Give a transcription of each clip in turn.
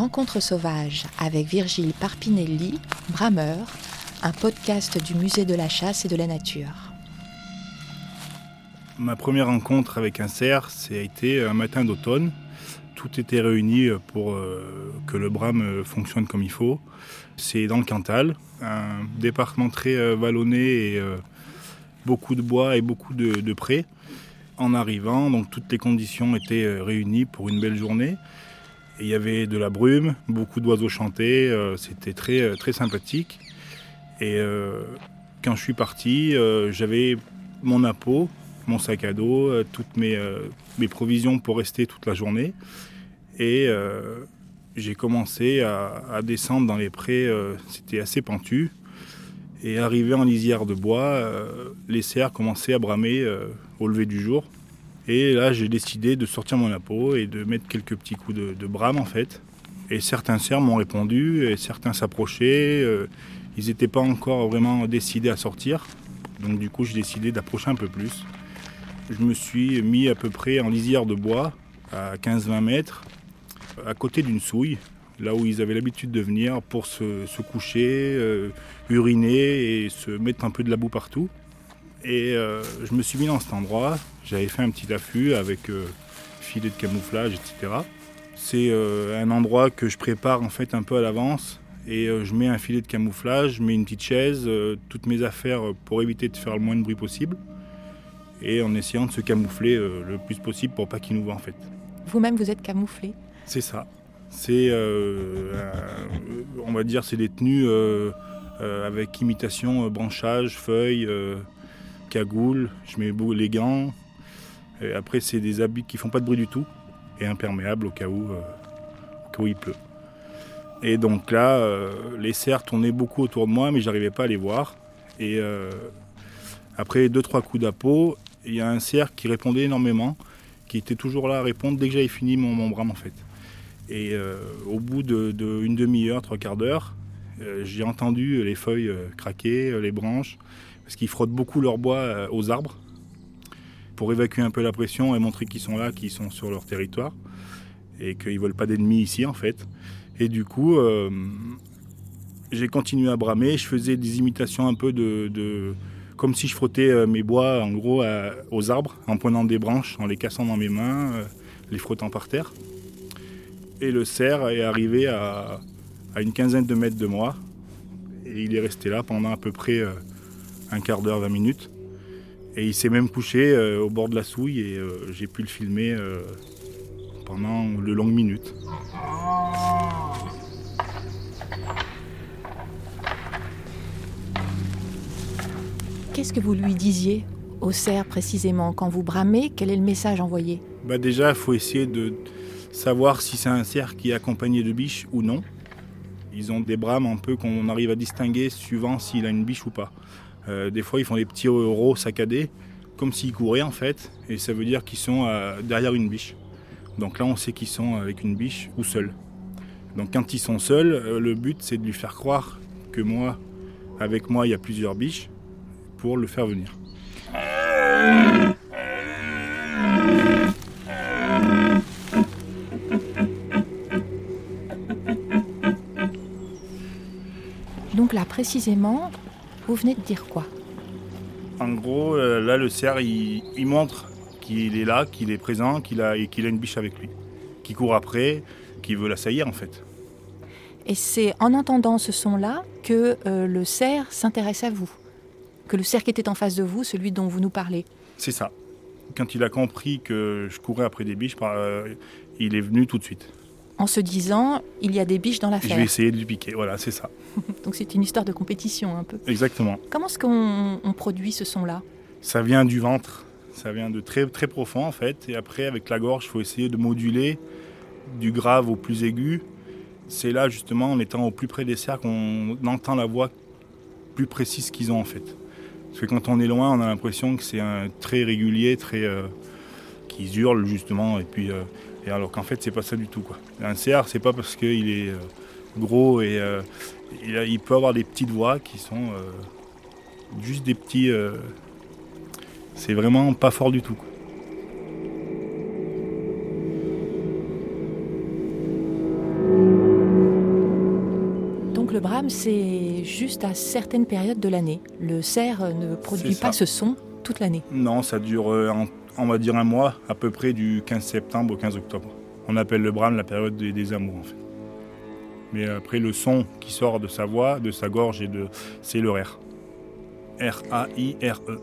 Rencontre sauvage avec Virgile Parpinelli, Brameur, un podcast du Musée de la chasse et de la nature. Ma première rencontre avec un cerf, été un matin d'automne. Tout était réuni pour euh, que le brame fonctionne comme il faut. C'est dans le Cantal, un département très euh, vallonné et euh, beaucoup de bois et beaucoup de, prés. En arrivant, donc toutes les conditions étaient réunies pour une belle journée. Il y avait de la brume, beaucoup d'oiseaux chantaient, c'était très, très sympathique. Et quand je suis parti, j'avais mon appôt, mon sac à dos, toutes mes, provisions pour rester toute la journée. Et euh, j'ai commencé à, descendre dans les prés, euh, c'était assez pentu. Et arrivé en lisière de bois, euh, les cerfs commençaient à bramer au lever du jour. Et là, j'ai décidé de sortir mon appôt et de mettre quelques petits coups de, brame en fait. Et certains cerfs m'ont répondu, et certains s'approchaient. ils n'étaient pas encore vraiment décidés à sortir. Donc du coup, j'ai décidé d'approcher un peu plus. Je me suis mis à peu près en lisière de bois, à 15-20 mètres, à côté d'une souille, là où ils avaient l'habitude de venir pour se, coucher, euh, uriner et se mettre un peu de la boue partout. Et euh, je me suis mis dans cet endroit, j'avais fait un petit affût avec euh, filet de camouflage, etc. C'est un endroit que je prépare en fait un peu à l'avance et je mets un filet de camouflage, je mets une petite chaise, toutes mes affaires pour éviter de faire le moins de bruit possible et en essayant de se camoufler le plus possible pour pas qu'ils nous voient en fait. Vous-même vous êtes camouflé c'est ça. C'est, euh, on va dire, c'est des tenues euh, euh, avec imitation branchage, feuilles, cagoule. Je mets les gants. Après, c'est des habits qui font pas de bruit du tout et imperméables au cas où, où il pleut. Et donc là, les cerfs tournaient beaucoup autour de moi, mais j'arrivais pas à les voir. Et après deux trois coups d'appôt, il y a un cerf qui répondait énormément, qui était toujours là à répondre dès que j'avais fini mon, mon brame en fait. Et euh, au bout d'une de, demi-heure, trois quarts d'heure, euh, j'ai entendu les feuilles euh, craquer, les branches, parce qu'ils frottent beaucoup leur bois aux arbres pour évacuer un peu la pression et montrer qu'ils sont là, qu'ils sont sur leur territoire et qu'ils ne veulent pas d'ennemis ici en fait. Et du coup, j'ai continué à bramer, je faisais des imitations un peu de, comme si je frottais mes bois en gros aux arbres en prenant des branches, en les cassant dans mes mains, les frottant par terre. Et le cerf est arrivé à, une quinzaine de mètres de moi. Et il est resté là pendant à peu près euh, un quart d'heure, 20 minutes. Et il s'est même couché euh, au bord de la souille et euh, j'ai pu le filmer pendant de longues minutes. Qu'est-ce que vous lui disiez au cerf précisément? Quand vous bramez Quel est le message envoyé? Bah Déjà, il faut essayer de, savoir si c'est un cerf qui est accompagné de biches ou non. Ils ont des brames un peu qu'on arrive à distinguer suivant s'il a une biche ou pas. Euh, des fois, ils font des petits euros saccadés, comme s'ils couraient en fait, et ça veut dire qu'ils sont euh, derrière une biche. Donc là, on sait qu'ils sont avec une biche ou seuls. Donc quand ils sont seuls, euh, le but c'est de lui faire croire que moi, avec moi, il y a plusieurs biches pour le faire venir. Donc là, précisément, vous venez de dire quoi? En gros, euh, là, le cerf, il, montre qu'il est là, qu'il est présent, qu'il a, qu'il a une biche avec lui, qui court après, qui veut l'assaillir en fait. Et c'est en entendant ce son-là que euh, le cerf s'intéresse à vous, que le cerf qui était en face de vous, celui dont vous nous parlez. C'est ça. Quand il a compris que je courais après des biches, euh, il est venu tout de suite en se disant il y a des biches dans l'affaire. Je vais essayer de lui piquer, voilà, c'est ça. Donc c'est une histoire de compétition un peu. Exactement. Comment est-ce qu'on produit ce son-là? Ça vient du ventre, ça vient de très très profond en fait, et après avec la gorge, il faut essayer de moduler du grave au plus aigu. C'est là justement en étant au plus près des cercles qu'on entend la voix plus précise qu'ils ont en fait. Parce que quand on est loin, on a l'impression que c'est un très régulier, très euh, qu'ils hurlent justement, et puis euh, et alors qu'en fait, c'est pas ça du tout. Quoi. Un cerf, c'est pas parce qu'il est euh, gros et euh, il, peut avoir des petites voix qui sont euh, juste des petits. c'est vraiment pas fort du tout. Quoi. Donc le brame, c'est juste à certaines périodes de l'année. Le cerf ne produit pas ce son toute l'année. Non, ça dure, euh, on va dire un mois, à peu près du 15 septembre au 15 octobre. On appelle le brame la période des, amours en fait. Mais après le son qui sort de sa voix, de sa gorge et de c'est le R. R A I R E.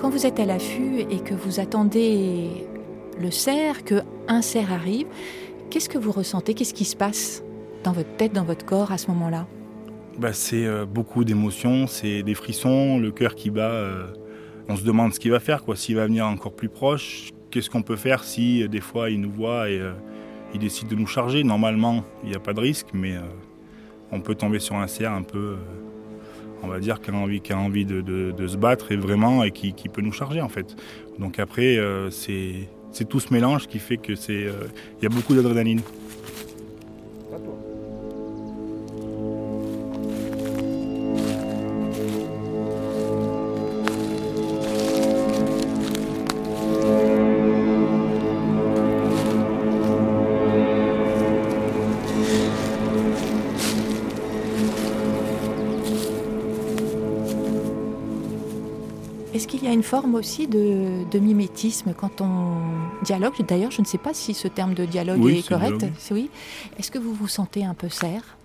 Quand vous êtes à l'affût et que vous attendez le cerf, que un cerf arrive, qu'est-ce que vous ressentez? Qu'est-ce qui se passe dans votre tête, dans votre corps à ce moment-là? Bah, C'est euh, beaucoup d'émotions, c'est des frissons, le cœur qui bat. Euh, on se demande ce qu'il va faire, quoi. S'il va venir encore plus proche, qu'est-ce qu'on peut faire si euh, des fois il nous voit et il décide de nous charger? Normalement, il n'y a pas de risque, mais on peut tomber sur un cerf un peu on va dire, qui a envie, qui a envie de, se battre et vraiment et qui, peut nous charger en fait. Donc après, euh, c'est tout ce mélange qui fait que c'est, euh, il y a beaucoup d'adrénaline. Il y a une forme aussi de, mimétisme quand on dialogue? D'ailleurs, je ne sais pas si ce terme de dialogue est, correct. Oui. Est-ce que vous vous sentez un peu cerf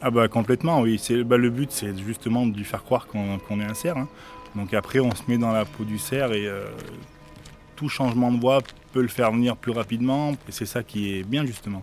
Ah bah complètement, oui. C'est bah, le but, c'est justement de lui faire croire qu'on est un cerf. Hein. Donc après, on se met dans la peau du cerf et euh, tout changement de voix peut le faire venir plus rapidement. Et c'est ça qui est bien justement.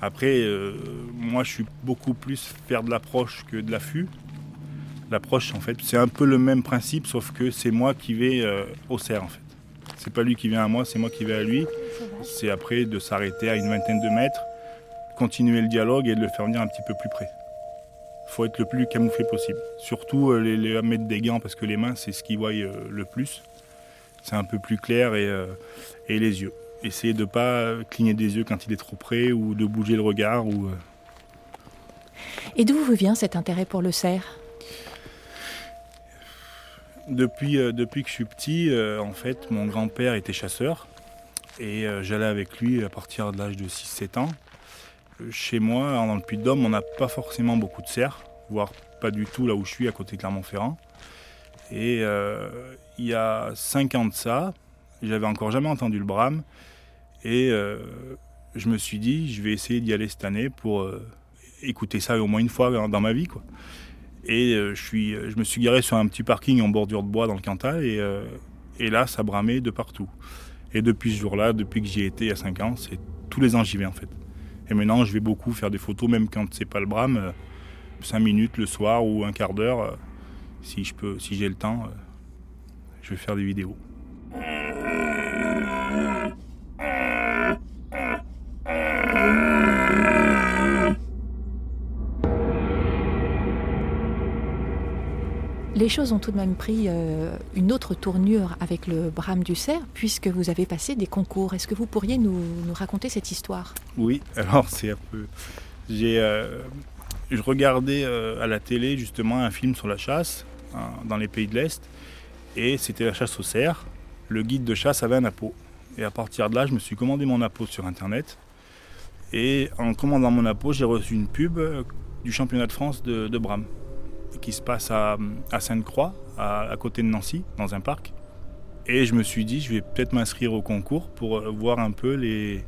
Après, euh, moi, je suis beaucoup plus faire de l'approche que de l'affût l'approche en fait. C'est un peu le même principe, sauf que c'est moi qui vais euh, au cerf en fait. C'est pas lui qui vient à moi, c'est moi qui vais à lui. C'est après de s'arrêter à une vingtaine de mètres, continuer le dialogue et de le faire venir un petit peu plus près. Il faut être le plus camouflé possible. Surtout euh, les, mettre des gants parce que les mains c'est ce qu'ils voient euh, le plus. C'est un peu plus clair et, les yeux. Essayez de ne pas cligner des yeux quand il est trop près ou de bouger le regard. Ou, Et d'où vous vient cet intérêt pour le cerf? Depuis, euh, depuis que je suis petit, euh, en fait, mon grand-père était chasseur et euh, j'allais avec lui à partir de l'âge de 6-7 ans. Chez moi, dans le Puy-de-Dôme, on n'a pas forcément beaucoup de cerfs, voire pas du tout là où je suis, à côté de Clermont-Ferrand. Et il y a 5 ans de ça, j'avais encore jamais entendu le brame et je me suis dit, je vais essayer d'y aller cette année pour écouter ça au moins une fois dans ma vie. Quoi. Et euh, je, suis, je me suis garé sur un petit parking en bordure de bois dans le Cantal et, euh, là, ça bramait de partout. Et depuis ce jour-là, depuis que j'y étais il y a 5 ans, c'est tous les ans j'y vais en fait. Et maintenant, je vais beaucoup faire des photos, même quand c'est pas le brame, 5 euh, minutes le soir ou un quart d'heure, si je si j'ai le temps, je vais faire des vidéos. Les choses ont tout de même pris euh, une autre tournure avec le brame du cerf, puisque vous avez passé des concours. Est-ce que vous pourriez nous, raconter cette histoire? Oui, alors c'est un peu. J'ai, euh, je regardais euh, à la télé justement un film sur la chasse hein, dans les pays de l'Est, et c'était la chasse au cerf. Le guide de chasse avait un appôt. Et à partir de là, je me suis commandé mon appôt sur Internet. Et en commandant mon appôt, j'ai reçu une pub du championnat de France de, de Brame qui se passe à, Sainte-Croix, à, côté de Nancy, dans un parc. Et je me suis dit, je vais peut-être m'inscrire au concours pour euh, voir un peu les,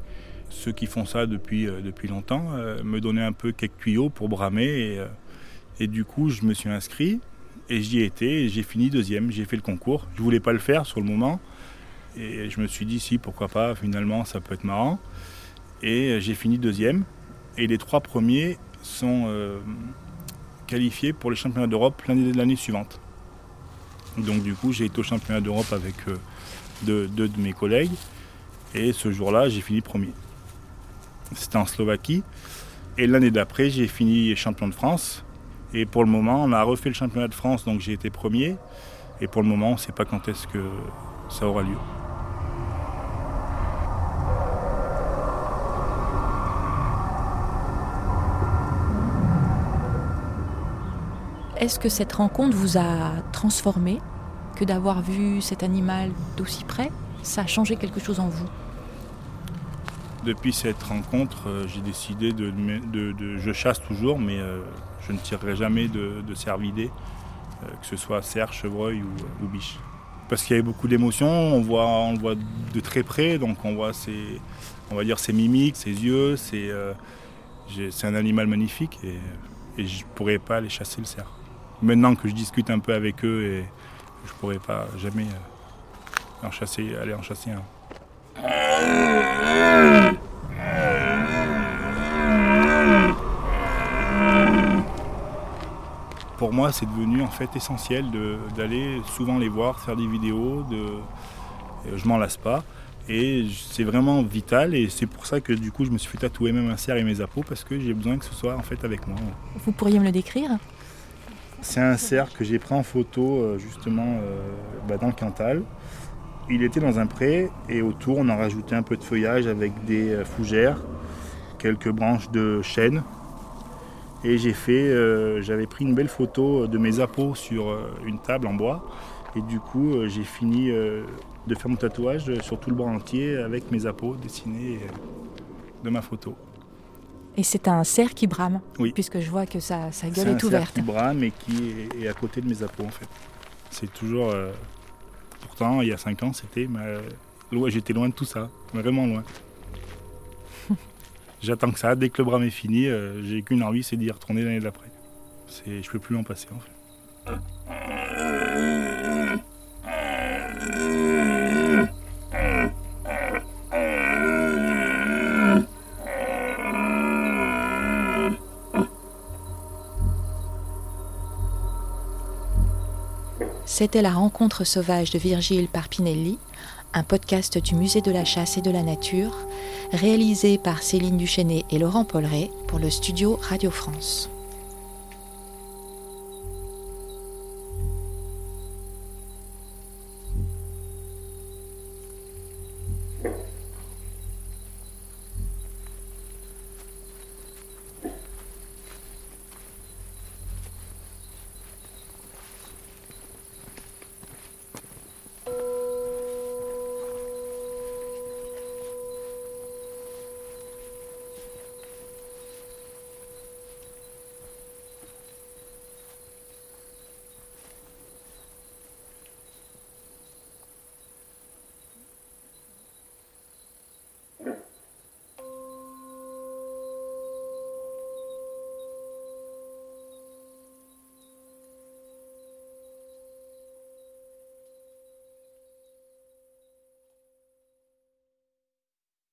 ceux qui font ça depuis, euh, depuis longtemps, euh, me donner un peu quelques tuyaux pour bramer. Et, et du coup, je me suis inscrit et j'y et j'ai fini deuxième. J'ai fait le concours. Je voulais pas le faire sur le moment. Et je me suis dit, si, pourquoi pas, finalement, ça peut être marrant. Et j'ai fini deuxième. Et les trois premiers sont pour les championnats d'Europe l'année suivante. Donc du coup, j'ai été au championnat d'Europe avec euh, deux, de mes collègues. Et ce jour-là, j'ai fini premier. C'était en Slovaquie. Et l'année d'après, j'ai fini champion de France. Et pour le moment, on a refait le championnat de France, donc j'ai été premier. Et pour le moment, on ne sait pas quand est-ce que ça aura lieu. Est-ce que cette rencontre vous a transformé Que d'avoir vu cet animal d'aussi près? Ça a changé quelque chose en vous? Depuis cette rencontre, euh, j'ai décidé de, de, Je chasse toujours, mais euh, je ne tirerai jamais de, de cervidés, euh, que ce soit cerf, chevreuil ou, biche. Parce qu'il y avait beaucoup d'émotions, on, voit, le voit de très près, donc on voit ses, mimiques, ses yeux, c'est un animal magnifique et, et je ne pourrais pas aller chasser le cerf maintenant que je discute un peu avec eux, et je pourrais pas jamais euh, en chasser, aller en chasser un. Pour moi, c'est devenu en fait essentiel d'aller souvent les voir, faire des vidéos. De, je m'en lasse pas. Et c'est vraiment vital et c'est pour ça que du coup je me suis fait tatouer même un et mes apôts parce que j'ai besoin que ce soit en fait avec moi. Vous pourriez me le décrire? C'est un cerf que j'ai pris en photo euh, justement euh, bah, dans le Cantal. Il était dans un pré et autour on a rajouté un peu de feuillage avec des euh, fougères, quelques branches de chêne. Et j'avais pris une belle photo de mes apôts sur une table en bois. Et du coup j'ai fini de faire mon tatouage sur tout le bras entier avec mes apôts dessinés de ma photo. Et c'est un cerf qui brame, oui. puisque je vois que sa, sa gueule est, ouverte. C'est un cerf qui brame et qui est, à côté de mes apôts en fait. C'est toujours... Euh, pourtant, il y a 5 ans, c'était... J'étais loin de tout ça, vraiment loin. J'attends que ça, dès que le brame est fini, euh, j'ai qu'une envie, c'est d'y retourner l'année d'après. Je peux plus m'en passer en fait. C'était la rencontre sauvage de Virgile Parpinelli, un podcast du Musée de la chasse et de la nature, réalisé par Céline Duchesnet et Laurent Polleret pour le studio Radio France.